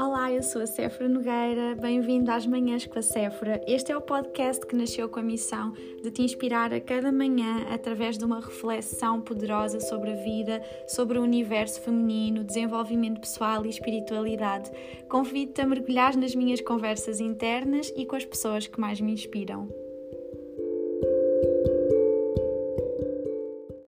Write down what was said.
Olá, eu sou a Séfora Nogueira, bem-vindo às Manhãs com a Séfora. Este é o podcast que nasceu com a missão de te inspirar a cada manhã através de uma reflexão poderosa sobre a vida, sobre o universo feminino, desenvolvimento pessoal e espiritualidade. Convido-te a mergulhar nas minhas conversas internas e com as pessoas que mais me inspiram.